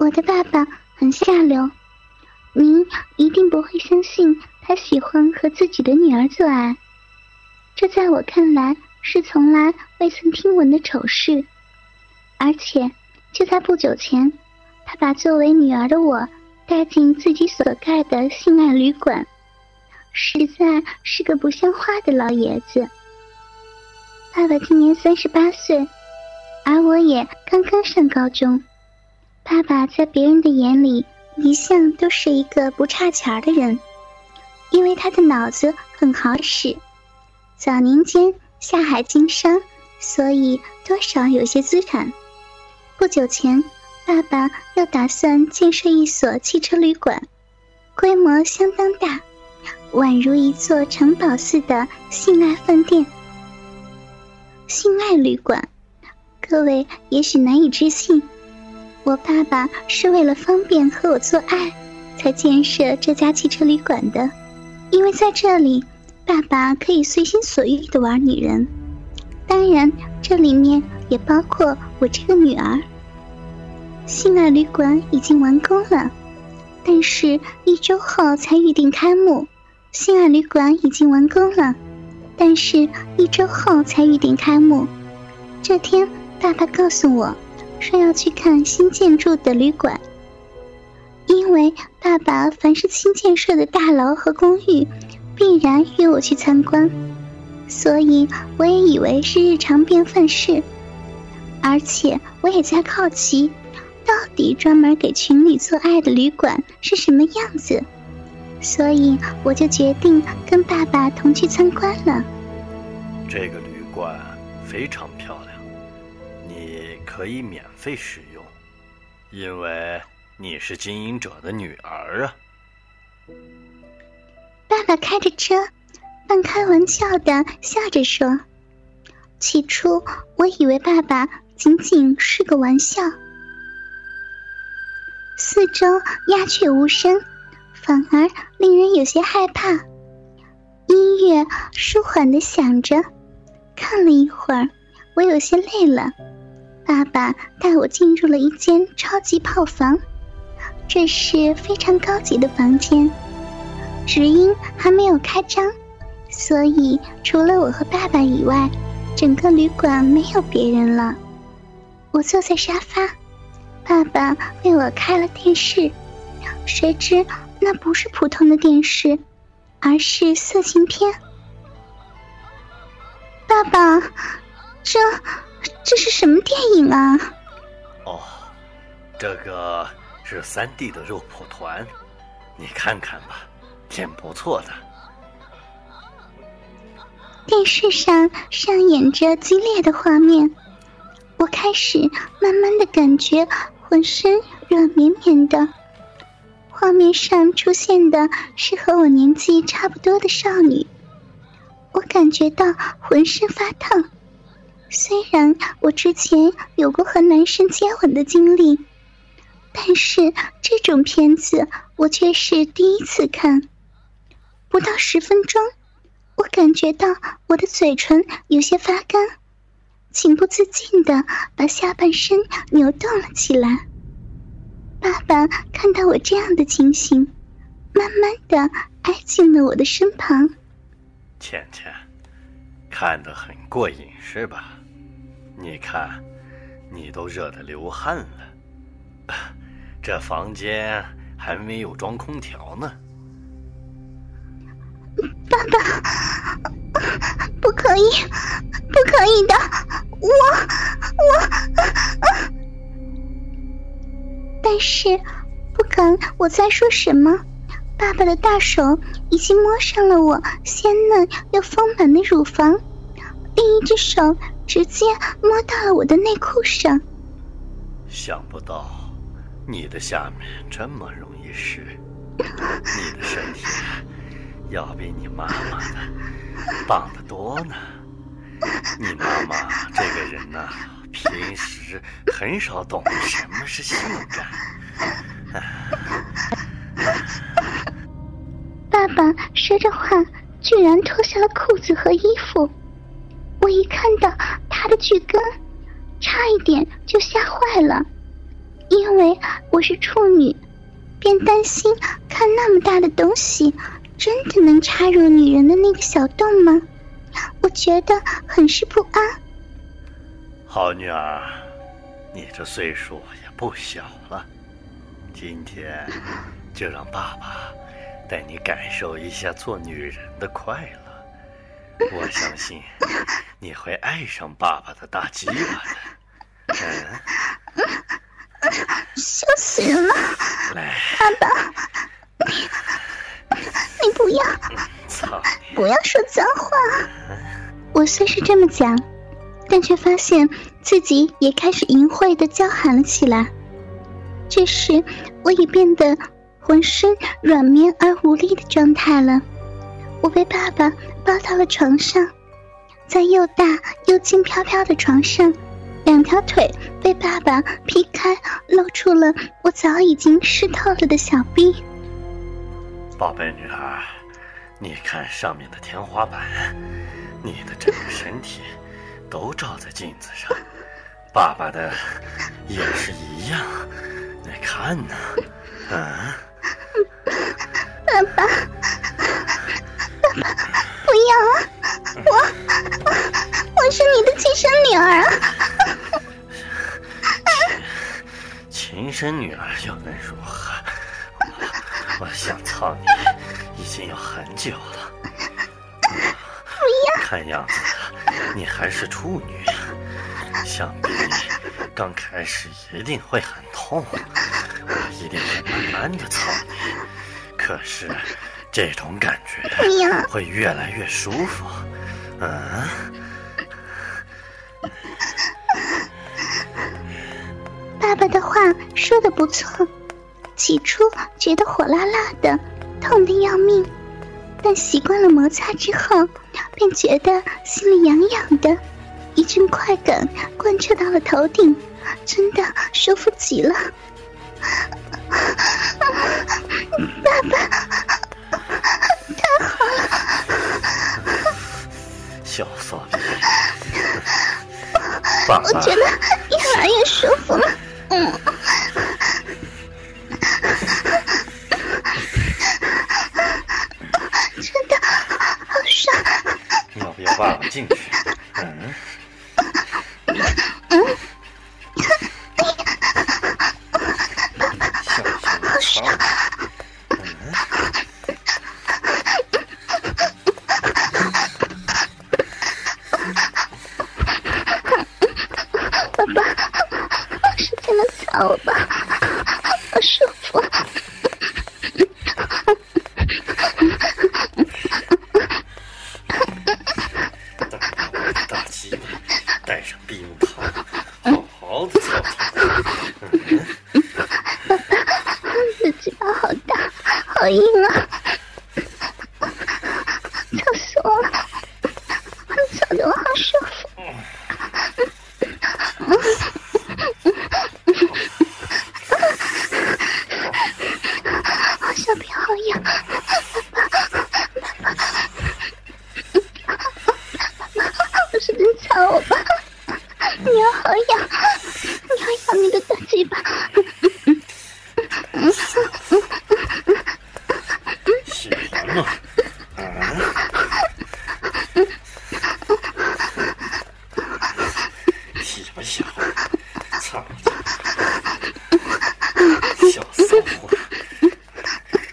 我的爸爸很下流，您一定不会相信他喜欢和自己的女儿做爱。这在我看来是从来未曾听闻的丑事，而且就在不久前，他把作为女儿的我带进自己所盖的性爱旅馆，实在是个不像话的老爷子。爸爸今年三十八岁，而我也刚刚上高中。爸爸在别人的眼里一向都是一个不差钱的人，因为他的脑子很好使。早年间下海经商，所以多少有些资产。不久前，爸爸又打算建设一所汽车旅馆，规模相当大，宛如一座城堡似的性爱饭店。性爱旅馆，各位也许难以置信，我爸爸是为了方便和我做爱，才建设这家汽车旅馆的，因为在这里。爸爸可以随心所欲的玩女人，当然这里面也包括我这个女儿。性爱旅馆已经完工了，但是一周后才预定开幕。性爱旅馆已经完工了，但是一周后才预定开幕。这天，爸爸告诉我，说要去看新建筑的旅馆，因为爸爸凡是新建设的大楼和公寓。必然约我去参观，所以我也以为是日常便饭事，而且我也在好奇，到底专门给情侣做爱的旅馆是什么样子，所以我就决定跟爸爸同去参观了。这个旅馆非常漂亮，可以免费使用，因为你是经营者的女儿啊。爸爸开着车，半开玩笑的笑着说：“起初我以为爸爸仅仅是个玩笑。”四周鸦雀无声，反而令人有些害怕。音乐舒缓的响着，看了一会儿，我有些累了。爸爸带我进入了一间超级炮房，这是非常高级的房间。只因还没有开张，所以除了我和爸爸以外，整个旅馆没有别人了。我坐在沙发，爸爸为我开了电视，谁知那不是普通的电视，而是色情片。爸爸，这这是什么电影啊？哦，这个是三 D 的肉蒲团，你看看吧。挺不错的。电视上上演着激烈的画面，我开始慢慢的感觉浑身软绵绵的。画面上出现的是和我年纪差不多的少女，我感觉到浑身发烫。虽然我之前有过和男生接吻的经历，但是这种片子我却是第一次看。不到十分钟，我感觉到我的嘴唇有些发干，情不自禁的把下半身扭动了起来。爸爸看到我这样的情形，慢慢的挨近了我的身旁。倩倩，看得很过瘾是吧？你看，你都热得流汗了，这房间还没有装空调呢。爸爸，不可以，不可以的，我我，但是不管我在说什么，爸爸的大手已经摸上了我鲜嫩又丰满的乳房，另一只手直接摸到了我的内裤上。想不到你的下面这么容易湿，你的身体。要比你妈妈的棒得多呢。你妈妈这个人呢，平时很少懂什么是性感。爸爸说着话，居然脱下了裤子和衣服。我一看到他的巨根，差一点就吓坏了，因为我是处女，便担心看那么大的东西真的能插入女人的那个小洞吗？我觉得很是不安。好女儿，你这岁数也不小了，今天就让爸爸带你感受一下做女人的快乐。我相信你会爱上爸爸的大鸡巴的。嗯，笑死人了！来，爸爸，你你不要，操你！不要说脏话。我虽是这么讲，但却发现自己也开始淫秽的叫喊了起来。这时，我已变得浑身软绵而无力的状态了。我被爸爸抱到了床上，在又大又轻飘飘的床上，两条腿被爸爸劈开，露出了我早已经湿透了的小臂。宝贝女儿，你看上面的天花板，你的整个身体都照在镜子上，爸爸的也是一样，你看呢？啊？爸爸，要啊！我，我，我是你的亲生女儿啊！亲生女儿又能如何？我想操你已经有很久了。不要！看样子你还是处女，想必刚开始一定会很痛，我一定会慢慢的操你。可是这种感觉不要！会越来越舒服。嗯，爸爸的话说的不错，起初觉得火辣辣的，痛的要命，但习惯了摩擦之后，便觉得心里痒痒的，一阵快感贯彻到了头顶，真的舒服极了。爸爸，小骚逼，爸爸我觉得越来越舒服了。嗯，真的好爽。要不要爸爸进去？爸爸，使劲的操我吧，好舒服。带上我的大鸡巴，带上避孕套，好好的操操。嗯，你的嘴巴好大，好硬啊！操死我了，操得我好舒服。好小屁好痒，使劲操我吧！你要好痒，你要痒你的大鸡巴。喜欢吗？啊？喜不喜欢？操你！小骚货，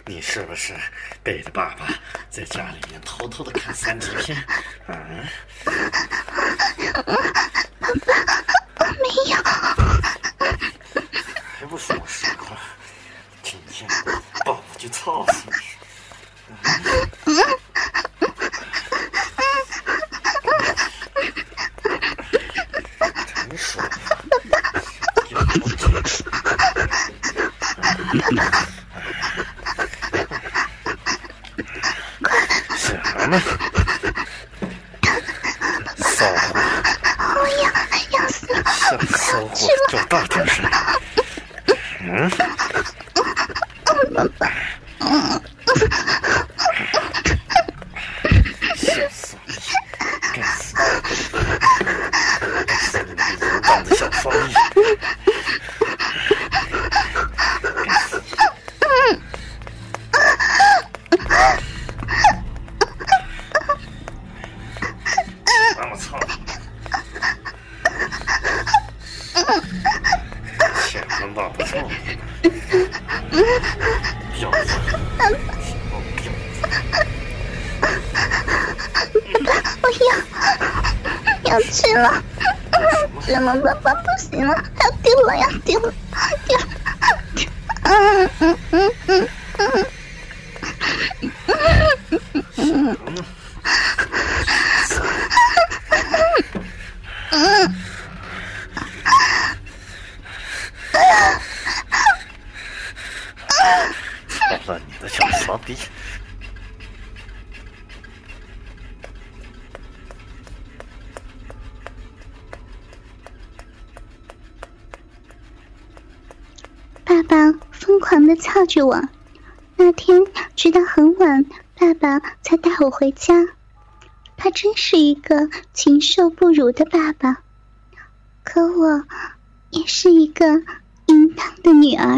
你是不是背着爸爸在家里面偷偷的看三级片？啊？没有，还不说实话？今天爸爸就操死你！真爽！有多收获就大点是？嗯？怎么办？笑死！该死！该死的无赖小骚逼！嗯。我要要吃了，吃了爸爸不行了，要丢了要丢了丢了，嗯嗯嗯嗯嗯。嗯。了你的小骚逼！爸爸疯狂的操着我，那天直到很晚，爸爸才带我回家。他真是一个禽兽不如的爸爸，可我也是一个淫荡的女儿。